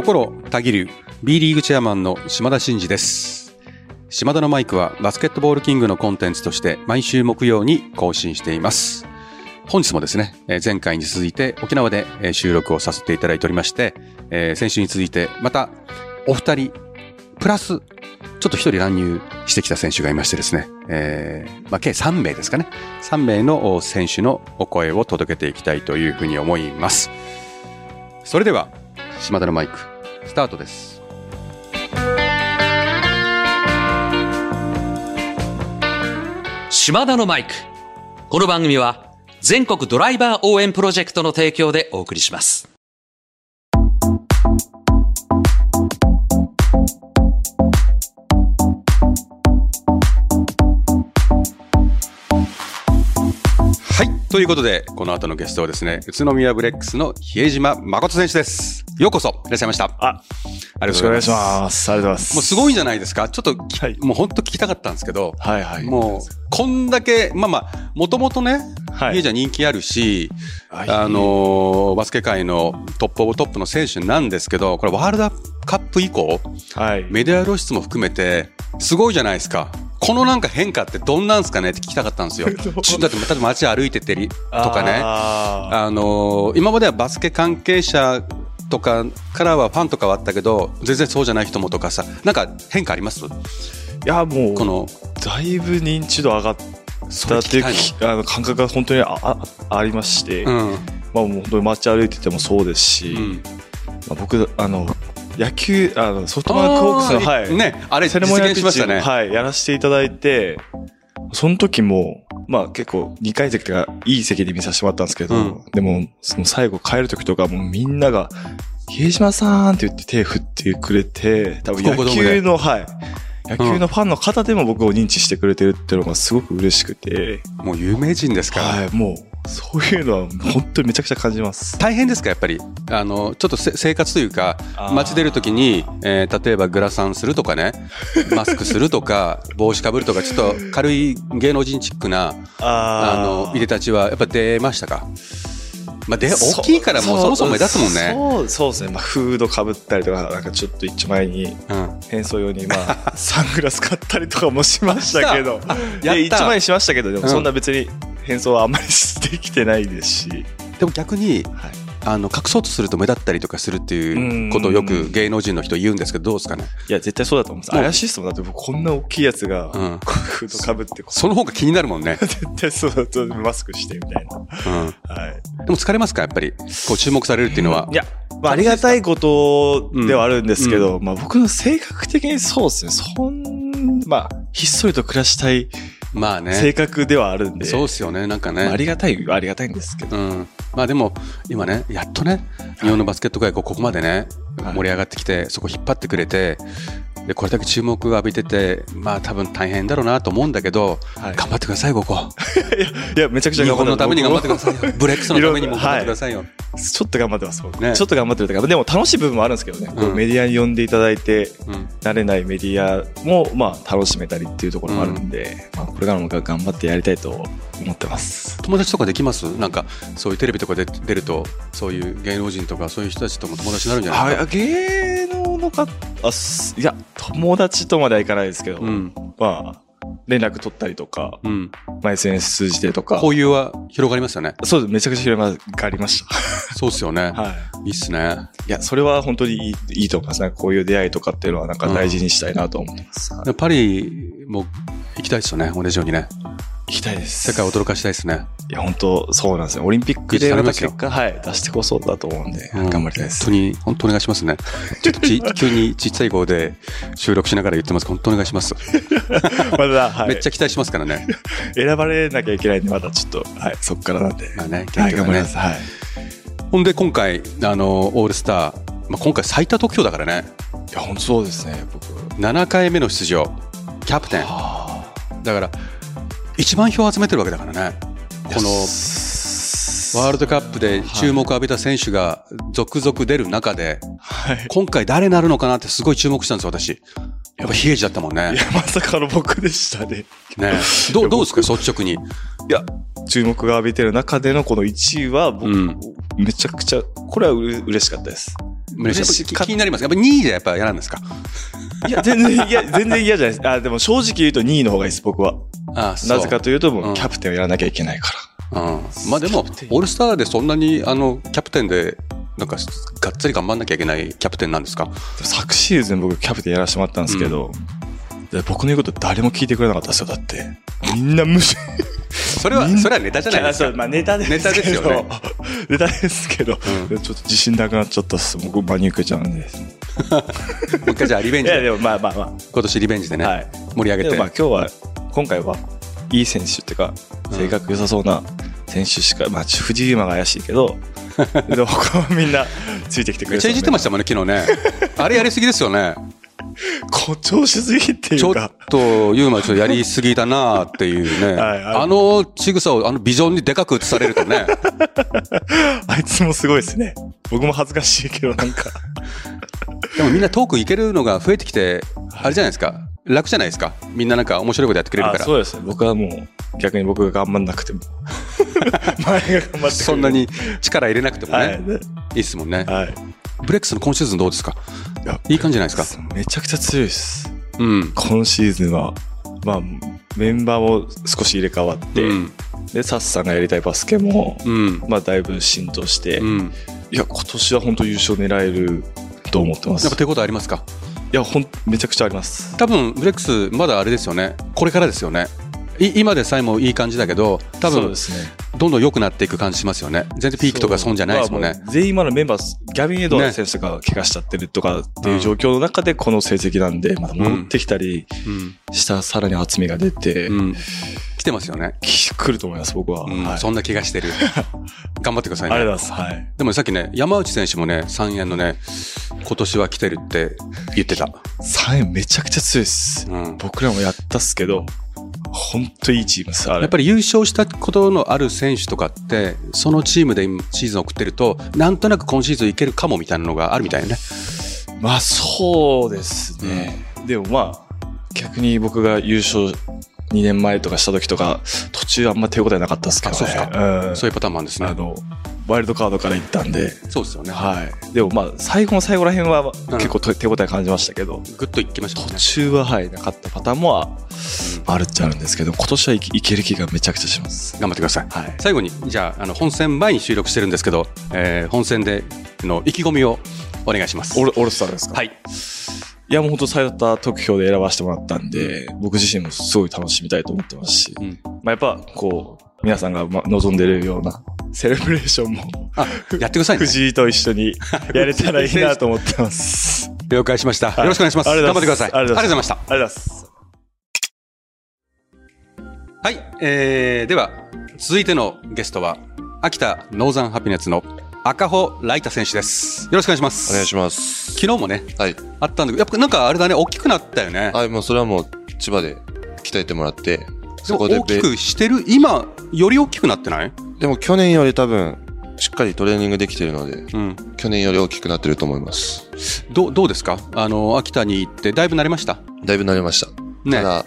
心たぎる B リーグチェアマンの島田真二です島田のマイクはバスケットボールキングのコンテンツとして毎週木曜に更新しています本日もですね、え前回に続いて沖縄でえ収録をさせていただいておりまして、え先週に続いてまたお二人プラスちょっと一人乱入してきた選手がいましてですね、えーまあ、計3名ですかね。3名の選手のお声を届けていきたいというふうに思います。それでは、島田のマイク、スタートです。島田のマイク。この番組は全国ドライバー応援プロジェクトの提供でお送りします。ということで、この後のゲストはですね、宇都宮ブレックスの比江島慎選手です。ようこそ、いらっしゃいました。ああ、ありがとうございます。よろしくお願いします。ありがとうございます。もうすごいじゃないですか？ちょっとき、はいもう本当聞きたかったんですけど、はいはい。もう、こんだけ、まあまあ、もともとね、はい家じゃ人気あるし、はいあのーバスケ界のトップオブトップの選手なんですけど、これワールドカップ以降、はい。メディア露出も含めて、すごいじゃないですか。このなんか変化ってどんなんですかねって聞きたかったんですよ。ちだって、例えば街歩いててりとかね、ああのー今まではバスケ関係者とかからはファンとかはあったけど、全然そうじゃない人もとかさ、なんか変化あります？ーいや、もう、この、だいぶ認知度上がったっていう あの感覚が本当にああありまして。うん。まあもう本当に街歩いててもそうですし、うんまあ、僕、あの、野球、あの、ソフトバンクホークスの、はい。ね、あれ実セレモニアル現しましたね。はい、やらせていただいて、その時も、まあ結構2階席とかいい席で見させてもらったんですけど、うんでも、その最後帰る時とかもうみんなが、比江島さんって言って手振ってくれて、多分野球の、はい。野球のファンの方でも僕を認知してくれてるっていうのがすごく嬉しくて、もう有名人ですから。はい、もう、そういうのは本当にめちゃくちゃ感じます。大変ですかやっぱり？あのちょっとせ生活というか街出るときに、えー例えばグラサンするとかね マスクするとか帽子かぶるとかちょっと軽い芸能人チックなああのいでたちはやっぱ出ましたか？まあで大きいからもうそもそも目立つもんね。そうそうですね。まあ、フードかぶったりとか、なんかちょっと一丁前にうん。変装用に、まあ、サングラス買ったりとかもしましたけど。やった。で一丁前にしましたけど、でもうんそんな別に変装はあんまりしてきてないですし。でも逆にはい。あの隠そうとすると目立ったりとかするっていうことをよく芸能人の人言うんですけどどうですかね？いや、絶対そうだと思います。もう？怪しいっすもん。だって僕こんな大きいやつが、うんフードかぶって、その方が気になるもんね、絶対そうだとマスクしてみたいな。うん、はい。でも疲れますか？やっぱりこう注目されるっていうのは？いや、まあ、ありがたいことではあるんですけど、まあ僕の性格的にそうですね。そん、まあ、ひっそりと暮らしたいまあね性格ではあるんで。そうっすよね、なんかね。まあありがたいはありがたいんですけど。うん。まあでも、今ね、やっとね、日本のバスケット界がここまでね、はい盛り上がってきて、そこ引っ張ってくれて、で、これだけ注目を浴びてて、まあ多分大変だろうなと思うんだけど、はい頑張ってください、ここ。いや、めちゃくちゃ日頑張って本のために頑張ってくださいよ。ブレックスのためにも頑張ってくだいさいよ。ろちょっと頑張ってます。僕ねちょっと頑張ってるというか、でも楽しい部分もあるんですけどね。こううんメディアに呼んでいただいて、うん。慣れないメディアも、まあ、楽しめたりっていうところもあるんで、まあ、これからも頑張ってやりたいと思ってます。友達とかできます？なんか、そういうテレビとかで出ると、そういう芸能人とか、そういう人たちとも友達になるんじゃないですか？はい、芸能の方、あ、すいや、友達とまではいかないですけど、うん。まあ、連絡取ったりとか、うん。まあ、SNS 通じてとか、交友は広がりますよね。そうです、めちゃくちゃ広がりまし そうっすよね。た。はい。いいっすね。いや、それは本当にいいいいと思いますね。こういう出会いとかっていうのはなんか大事にしたいなと思ってます。はいパリも行きたいですよね、同じようにね。行きたいです。世界を驚かしたいですね。いや、本当そうなんですよ。オリンピックでまた結果、はい、出してこそだと思うんで、うん頑張りたいです。本当に、本当お願いしますね。ちょっとち急にちっちゃい声で収録しながら言ってます。本当お願いします。まだ、はい、めっちゃ期待しますからね。選ばれなきゃいけないんで、まだちょっと、はい、そこからなんで。まあね、はい、頑張ります。はい。ほんで今回、あの、オールスター、まあ、今回最多得票だからね。いや、本当そうですね、僕。7回目の出場、キャプテン。はだから、一番票を集めてるわけだからね。このワールドカップで注目を浴びた選手が続々出る中で、はい。今回誰になるのかなってすごい注目したんです、私。やっぱ比江島だったもんねい。や、まさかの僕でしたね。ねどうどうですか、率直に。いや、注目が浴びてる中でのこの1位は、僕、うんめちゃくちゃ、これはうれ嬉しかったです。嬉しい。気になります。やっぱ2位でやっぱ嫌なんですか？いや、全然嫌、全然嫌じゃないです。あ、でも正直言うと2位の方がいいです、僕は。ああそうなぜかというと、もうんうキャプテンをやらなきゃいけないから。うん。まあでもオールスターでそんなに、あの、キャプテンで、なんか、がっつり頑張んなきゃいけないキャプテンなんですか？昨シーズン僕キャプテンやらせてもらったんですけど、で僕の言うこと誰も聞いてくれなかったですよ、だって。みんな無視。それは、それはネタじゃないですか。まあネタですけど。ネタですよね。ネタですけど、うんちょっと自信なくなっちゃったっす。僕真に受けちゃうんで。もう一回じゃあリベンジで、いや、でもまあまあま今年リベンジでね、あ。はい。盛り上げてでもまあ。今日は、今回は、いい選手っていうか、うん性格良さそうな選手しか、まあ、藤井馬が怪しいけど、でも他はみんなついてきてくれめっちゃいじってましたもんね、昨日ね。あれやりすぎですよね。誇張しすぎっていちょっうか。と、ユーマちょっとやりすぎだなっていうね。はいはいあの仕草を、あのビジョンにでかく映されるとね。あいつもすごいですね。僕も恥ずかしいけど、なんか。でもみんなトークいけるのが増えてきて、あれじゃないですか。楽じゃないですか。みんななんか面白いことやってくれるから。あそうですね。僕はもう、逆に僕が頑張んなくても。前が頑張ってそんな。に力入れなくてもね、はいい、。いっすもんね。はい。ブレックスの今シーズンどうですか？いやいい感じじゃないですか？めちゃくちゃ強いです。うん。今シーズンは、まあ、メンバーも少し入れ替わって、うん。で、サッさんがやりたいバスケも、うん。まあ、だいぶ浸透して、うん。いや、今年は本当優勝狙えると思ってます。いやっぱ手応えありますか？や、ほん、めちゃくちゃあります。多分、ブレックス、まだあれですよね。これからですよね。い今でさえもいい感じだけど、多分ね。どんどん良くなっていく感じしますよね。全然ピークとか損じゃないですもんね。まあう全員今のメンバー、ギャビン・エドワーズ選手とか怪我しちゃってるとかっていう状況の中でこの成績なんで、また戻ってきたりうん。したさらに厚みが出て、うん。来てますよね。き来ると思います、僕は。うん。はい、そんな気がしてる。頑張ってくださいね。ありがとうございます。はい。でもさっきね、山内選手もね、3円のね、今年は来てるって言ってた。3円めちゃくちゃ強いです。うん。僕らもやったっすけど、本当いいチーム。やっぱり優勝したことのある選手とかって、そのチームで今シーズンを送ってると、なんとなく今シーズンいけるかもみたいなのがあるみたいよね。まあそうですね。でもまあ、逆に僕が優勝2年前とかした時とか、途中あんま手応えなかったですけどね。あそうっすうんそういうパターンもあるんですねあ。の、ワイルドカードから行ったんで、そうですよね。はい。でもまあ、最後の最後ら辺はうん結構と手応え感じましたけど、ぐっといきましたもん途ね。中ははい、なかったパターンもああるっちゃあるんですけど、今年はいけいける気がめちゃくちゃします。頑張ってください。はい。最後に、じゃあ、あの、本戦前に収録してるんですけど、えー本戦での意気込みをお願いします。オールオールスターですか？はい。いや、もう本当最多得票で選ばせてもらったんで、僕自身もすごい楽しみたいと思ってますし、うんまあやっぱ、こう、皆さんがま望んでるようなセレブレーションも、あ、やってくださいね。藤井と一緒に やれたらいいなと思ってます。了解しました。いよろしくお願いします。ありがとう頑張ってください。ありがとうございました。ありがとうございます。はい、えー、では続いてのゲストは秋田ノーザンハピネッツの赤穂ライタ選手です。よろしくお願いします。お願いします。昨日もねはい。あったんだけどやっぱなんかあれだね大きくなったよね。はい、もうそれはもう千葉で鍛えてもらって、でそこでも大きくしてる今より大きくなってない？でも去年より多分、しっかりトレーニングできてるので、うん。去年より大きくなってると思います。どうどうですか？あの秋田に行ってだいぶ慣れました？だいぶ慣れました。ねただ、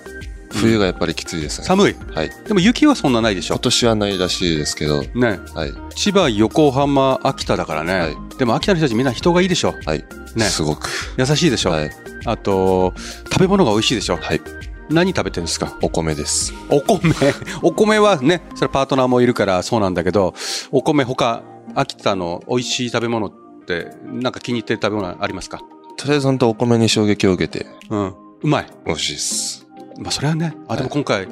冬がやっぱりきついですね。寒い。はい。でも雪はそんなないでしょ今。年はないらしいですけど、ね。はい。千葉横浜秋田だからね。はいでも秋田の人たちみんな人がいいでしょ。はい。ねすごく。優しいでしょ。はい。あと食べ物が美味しいでしょ。はい。何食べてるんですか？お米です。お米。お米はね、それパートナーもいるからそうなんだけど、お米他、秋田の美味しい食べ物って、なんか気に入ってる食べ物ありますか？とりあえず本当お米に衝撃を受けて、うん。うまい。美味しいです。まあそれはね、あ、でも今回、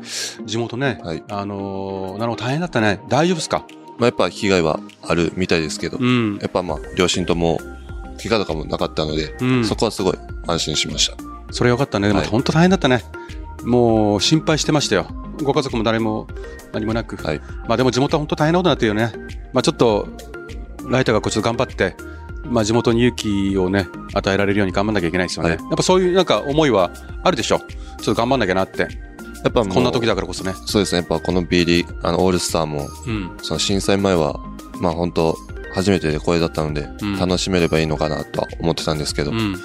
地元ね、はいあのーなるほど大変だったね。大丈夫ですか？まあ、やっぱ被害はあるみたいですけど、うん。やっぱまあ、両親とも、怪我とかもなかったので、うんそこはすごい安心しました。それよかったね。でもはい本当大変だったね。もう心配してましたよ。ご家族も誰も何もなく。はい。まあでも地元は本当大変なことになってるよね。まあちょっと、ライターがこうちと頑張って、まあ地元に勇気をね、与えられるように頑張んなきゃいけないですよね。はいやっぱそういうなんか思いはあるでしょ？ちょっと頑張んなきゃなって。やっぱこんな時だからこそね。そうですね。やっぱこの B リーグ、あの、オールスターも、うん。その震災前は、まあ本当初めてでこれだったので、うん楽しめればいいのかなとは思ってたんですけど、うん。ま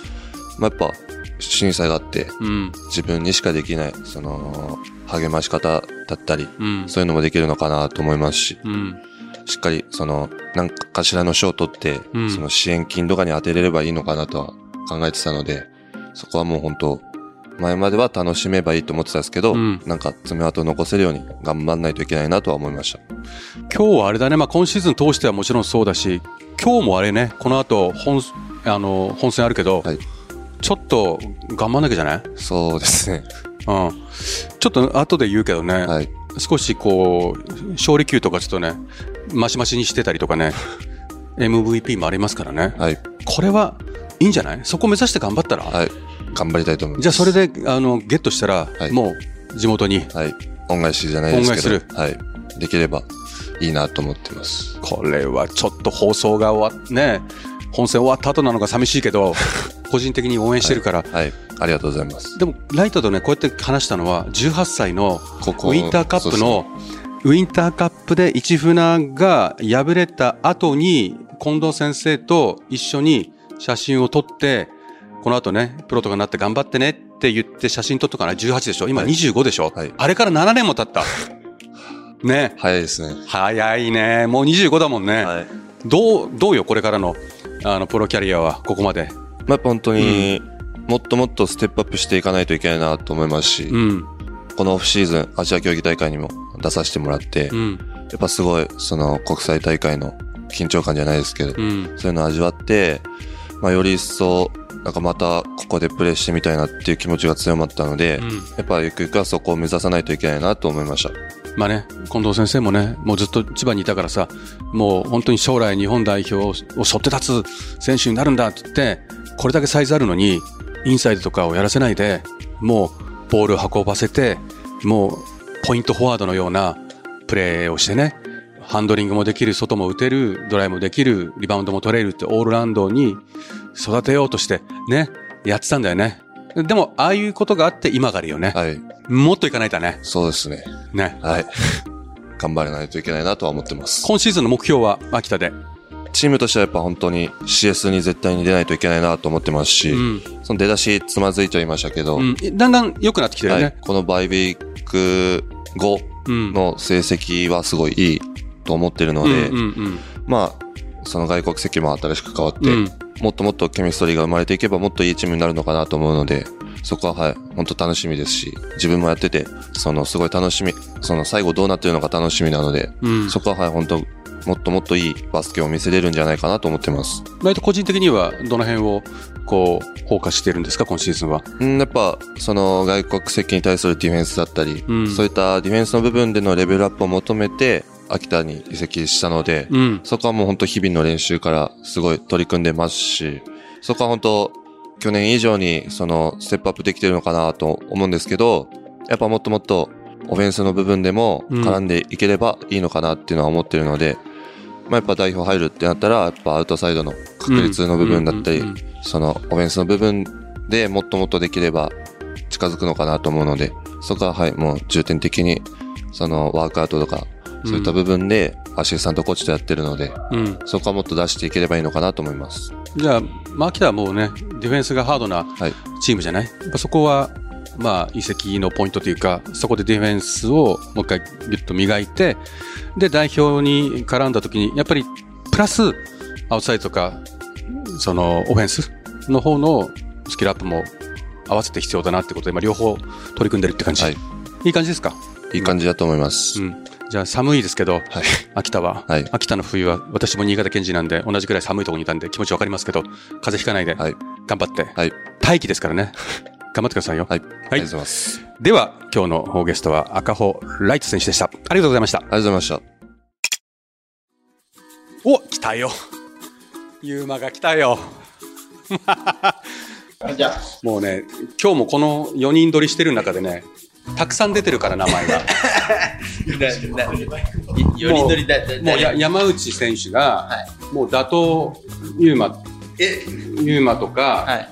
あやっぱ、震災があって、うん。自分にしかできない、その、励まし方だったり、うん。そういうのもできるのかなと思いますし、うん。しっかり、その、何かしらの賞を取って、うんその支援金とかに当てれればいいのかなとは考えてたので、そこはもう本当前までは楽しめばいいと思ってたんですけど、うんなんか爪痕を残せるように頑張んないといけないなとは思いました。今日はあれだね、まあ、今シーズン通してはもちろんそうだし、今日もあれね、この後本あの本戦あるけど、はいちょっと頑張んなきゃじゃない、そうですね。うん、ちょっと後で言うけどね、はい。少しこう、勝利球とかちょっとね、マシマシにしてたりとかね、MVP もありますからね、はい。これはいいんじゃない？そこ目指して頑張ったら、はい。頑張りたいと思います。じゃあそれであのゲットしたら、はいもう地元に、はい。恩返しじゃないですけど。恩返はい。できればいいなと思ってます。これはちょっと放送が終わっね、本戦終わった後なのが寂しいけど、個人的に応援してるから、はい。ありがとうございます。でもライトとね、こうやって話したのは、18歳のここウィンターカップの、ウィンターカップで市船が敗れた後に、近藤先生と一緒に写真を撮って、この後ね、プロとかになって頑張ってねって言って写真撮ったから18でしょ？今はい25でしょ、はいあれから7年も経った。ね。早いですね。早いね。もう25だもんね。はい。どう、どうよ、これからの、あの、プロキャリアは、ここまで。まあ、やっぱ本当に、もっともっとステップアップしていかないといけないなと思いますし、うん。このオフシーズン、アジア競技大会にも出させてもらって、やうん。っぱすごい、その国際大会の緊張感じゃないですけど、うん。そういうのを味わって、まあ、より一層、なんかまたここでプレーしてみたいなっていう気持ちが強まったので、うんやっぱゆくゆくはそこを目指さないといけないなと思いました。まあね、近藤先生もね、もうずっと千葉にいたからさ、もう本当に将来日本代表を背負って立つ選手になるんだって言って、これだけサイズあるのに、インサイドとかをやらせないで、もうボールを運ばせて、もうポイントフォワードのようなプレーをしてね、ハンドリングもできる、外も打てる、ドライもできる、リバウンドも取れるってオールラウンドに育てようとしてね、やってたんだよね。でも、ああいうことがあって今があるよね。はい。もっといかないとね。そうですね。ね。はい。頑張らないといけないなとは思ってます。今シーズンの目標は秋田で？チームとしてはやっぱ本当に CS に絶対に出ないといけないなと思ってますし、うん。その出だしつまずいちゃいましたけど、うん。だんだん良くなってきてるよはいね。、このバイウィーク後うん。の成績はすごいいいと思ってるので、うんうんまあ、その外国籍も新しく変わって、うん。うん。もっともっとケミストリーが生まれていけばもっといいチームになるのかなと思うので、そこははい、本当楽しみですし、自分もやってて、そのすごい楽しみ、その最後どうなってるのか楽しみなので、うん。そこははい、本当もっともっといいバスケを見せれるんじゃないかなと思ってます。割と個人的にはどの辺をこう、フォーカスしてるんですか、今シーズンは？うん、やっぱ、その外国籍に対するディフェンスだったり、うんそういったディフェンスの部分でのレベルアップを求めて、秋田に移籍したので、うん。そこはもう本当日々の練習からすごい取り組んでますし、そこは本当去年以上にそのステップアップできてるのかなと思うんですけど、やっぱもっともっとオフェンスの部分でも絡んでいければいいのかなっていうのは思ってるので、まあやっぱ代表入るってなったら、やっぱアウトサイドの確率の部分だったりうんうんうん、そのオフェンスの部分でもっともっとできれば近づくのかなと思うので、そこははい、もう重点的にそのワークアウトとか、そういった部分でアシスタントコーチとやってるので、うん。そこはもっと出していければいいのかなと思います。じゃあ、まあ、秋田はもうね、ディフェンスがハードなはい。チームじゃない？やっぱそこは、まあ、移籍のポイントというか、そこでディフェンスをもう一回ギュッと磨いて、で、代表に絡んだ時に、やっぱり、プラス、アウトサイドとか、その、オフェンスの方のスキルアップも合わせて必要だなってことで、まあ、両方取り組んでるって感じ。はい。いい感じですか？いい感じだと思います。うん。じゃあ寒いですけど、はい。秋田は、はい秋田の冬は、私も新潟県人なんで、同じくらい寒いところにいたんで気持ちわかりますけど、風邪ひかないで、はい。頑張って、はい。大気ですからね。頑張ってくださいよ。はい。ありがとうございます。では、今日のゲストは赤穂ライト選手でした。ありがとうございました。ありがとうございました。お、来たよ。ユーマが来たよ。もうね、今日もこの4人撮りしてる中でね、たくさん出てるから名前が。よりどりだ、だもうや山内選手が、もう打倒ユーマ、え、ユーマとか、はい、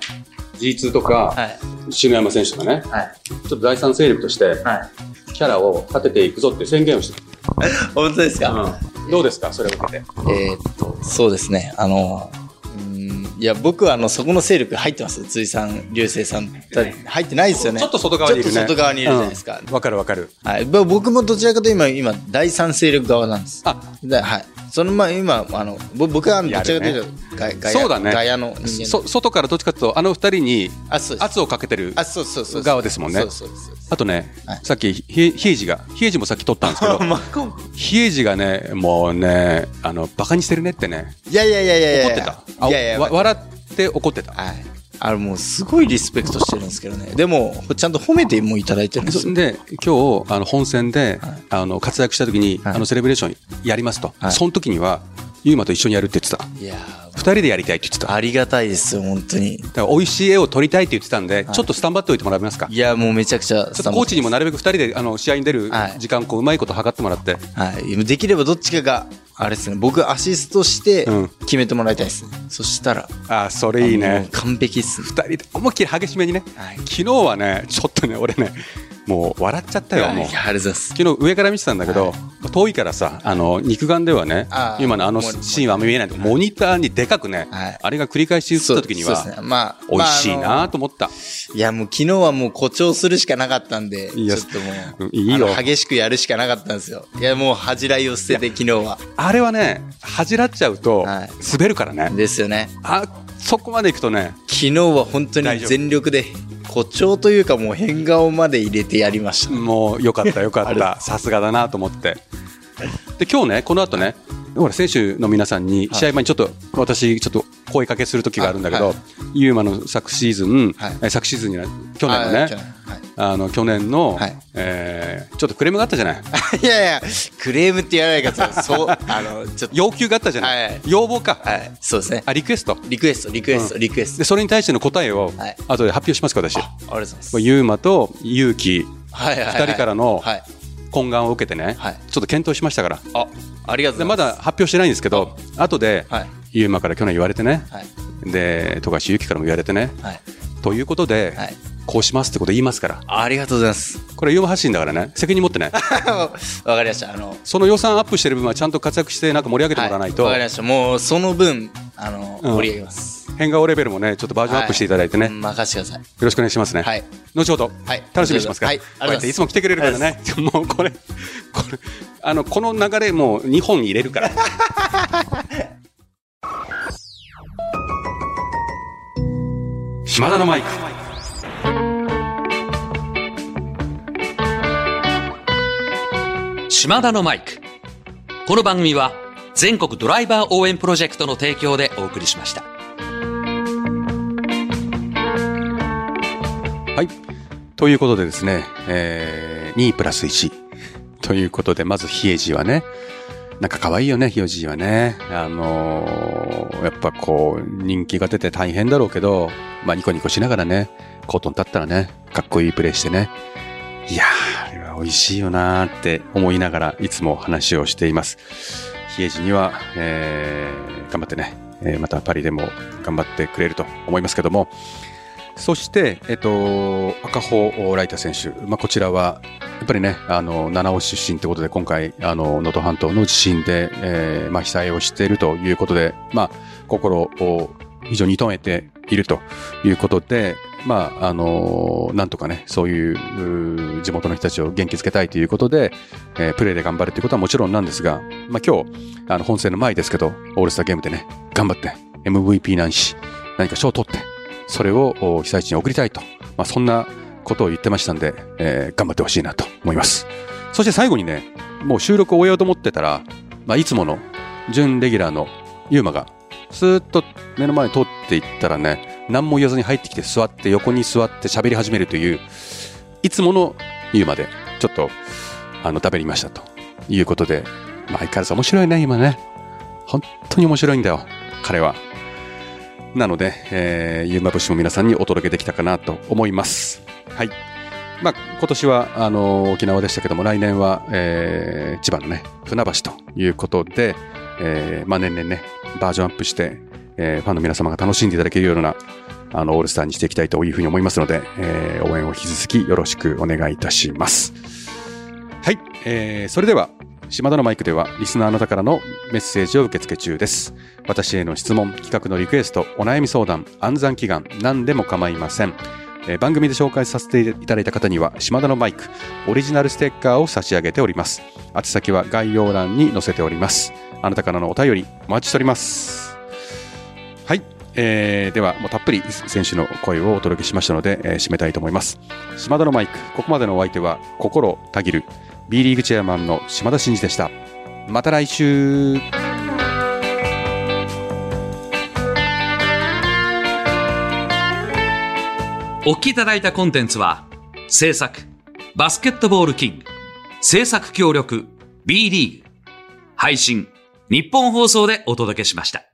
G2 とか、はい、篠山選手とかね、はい、ちょっと第三勢力として、はい。キャラを立てていくぞって宣言をして 本当ですか、うん、どうですか？それを受けて。えーっと、そうですね。あの、うんいや、僕はあの、そこの勢力入ってます。辻さん、流星さん、入ってないですよね。ちょっと外側にいるね。ちょっと外側にいるじゃないですか。うんわ、かるわかる。はい。ぼ僕もどちらかというと今、今、第三勢力側なんです。あ、ではい。そのまあ今あのぼ僕はどちらかというと外外野そうだね。外野のそ外からどっちかというとあの二人に圧をかけてるあそうそうそう。そう側ですもんね。あとね、はい。さっきひ比江島が比江島もさっき取ったんですけど。まあこう。比江島がねもうねあのバカにしてるねってね。いやいやいやいや怒ってた。あいやいや。わ笑って怒ってた。はいあれもうすごいリスペクトしてるんですけどね。でもちゃんと褒めてもいただいてるんですよ。で今日あの本戦で、はい。あの活躍した時に、はい。あのセレブレーションやりますと、はい。その時にはユーマと一緒にやるって言ってた。いや二人でやりたいって言ってた。だかありがたいですよ本当に。ら美味しい絵を撮りたいって言ってたんで、ちょっとスタンバっておいてもらえますか？いやもうめちゃくちゃちょっとコーチにもなるべく二人であの試合に出るはい。時間こううまいこと測ってもらって、はい。できればどっちかがあれですね。僕アシストしてうん。決めてもらいたいですね、そしたらああそれいいね。完璧っすね。二人で思いっきり激しめにね、はい。昨日はねちょっとね俺ねもう笑っちゃったよもう。昨日上から見てたんだけど、遠いからさあの肉眼ではね今のあのシーンは見えないけどモニターにでかくね、はい。あれが繰り返し映った時には、まあ美味しいなと思った、いやもう昨日はもう誇張するしかなかったんでちょっともううんいいよ。激しくやるしかなかったんですよ。いやもう恥じらいを捨てて昨日は。あれはね恥じらっちゃうとはい。滑るからね、ですよね。あそこまでいくとね昨日は本当に全力で誇張というかもう変顔まで入れてやりました。もうよかったよかった。さすがだなと思って。で今日ねこの後ねほら選手の皆さんに試合前にちょっと私ちょっと声かけする時があるんだけど、あはい。ユーマの昨シーズン、はい。え昨シーズンにな去年のねあの去年の、はい。えーちょっとクレームがあったじゃない？いやいやクレームって言わないでくださいそうあのちょっと。要求があったじゃない、はい。要望か、はい。そうですね。あリクエスト？リクエストリクエストリクエスト。でそれに対しての答えを、はい。後で発表しますか私。ありがとうございます。ユーマと勇気はいはいはい。二人からのはい。懇願を受けてね、はい。ちょっと検討しましたから。あありがとうでございます。まだ発表してないんですけど後で、はいユーマから去年言われてね、はい。で富樫勇樹からも言われてね。はい。ということで、はい。こうしますってこと言いますから。ありがとうございます。これユーマ発信だからね。責任持ってね。わかりました。あのその予算アップしてる分はちゃんと活躍してなんか盛り上げてもらわないと、はいわかりました。もうその分あのうん。盛り上げます。変顔レベルもねちょっとバージョンアップしていただいてね、はい。任せてください。よろしくお願いしますね。はい。後ほど、はい。楽しみにしますから、はい。こうやっていつも来てくれるからね、あ もうこれ、これ、あの、この流れもう2本入れるから。島田のマイク。島田のマイク。この番組は全国ドライバー応援プロジェクトの提供でお送りしました。はい。ということでですね、えー、2プラス1。ということで、まず、ヒエジはね、なんか可愛いよね、ヒエジはね。あのーやっぱこう、人気が出て大変だろうけど、まあニコニコしながらね、コートに立ったらね、かっこいいプレーしてね。いやー、あれは美味しいよなーって思いながらいつも話をしています。ヒエジには、えー、頑張ってね、えーまたパリでも頑張ってくれると思いますけども、そして、えっと、赤穂ライター選手、まあ、こちらは、やっぱりね、あの、七尾出身ということで、今回、あの、能登半島の地震で、えーまあ、被災をしているということで、まあ、心を非常に痛めているということで、まあ、あの、なんとかね、そういう、地元の人たちを元気づけたいということで、えープレーで頑張るということはもちろんなんですが、まあ、今日、あの、本戦の前ですけど、オールスターゲームでね、頑張って、MVP ないし、何か賞を取って、それを被災地に送りたいと、まあ、そんなことを言ってましたんで、えー頑張ってほしいなと思います。そして最後にね、もう収録を終えようと思ってたら、まあ、いつもの準レギュラーのユーマが、スーッと目の前に通っていったらね、何も言わずに入ってきて座って、横に座って喋り始めるという、いつものユーマで、ちょっと、あの、食べりましたということで、まあ、相変わらず面白いね、今ね。本当に面白いんだよ、彼は。なので、えー、ゆうま節も皆さんにお届けできたかなと思います。はい。まあ、今年は、あの、沖縄でしたけども、来年は、えー、千葉のね、船橋ということで、えー、まあ、年々ね、バージョンアップして、えー、ファンの皆様が楽しんでいただけるような、あの、オールスターにしていきたいというふうに思いますので、えー、応援を引き続きよろしくお願いいたします。はい。えー、それでは、島田のマイクでは、リスナーの方からのメッセージを受け付け中です。私への質問、企画のリクエスト、お悩み相談、暗算祈願、何でも構いません。えー番組で紹介させていただいた方には、島田のマイク、オリジナルステッカーを差し上げております。宛先は概要欄に載せております。あなたからのお便り、お待ちしております。はい。えーでは、もうたっぷり選手の声をお届けしましたので、えー締めたいと思います。島田のマイク、ここまでのお相手は、心たぎる、B リーグチェアマンの島田真二でした。また来週お聞きいただいたコンテンツは、制作、バスケットボールキング、制作協力、B リーグ、配信、日本放送でお届けしました。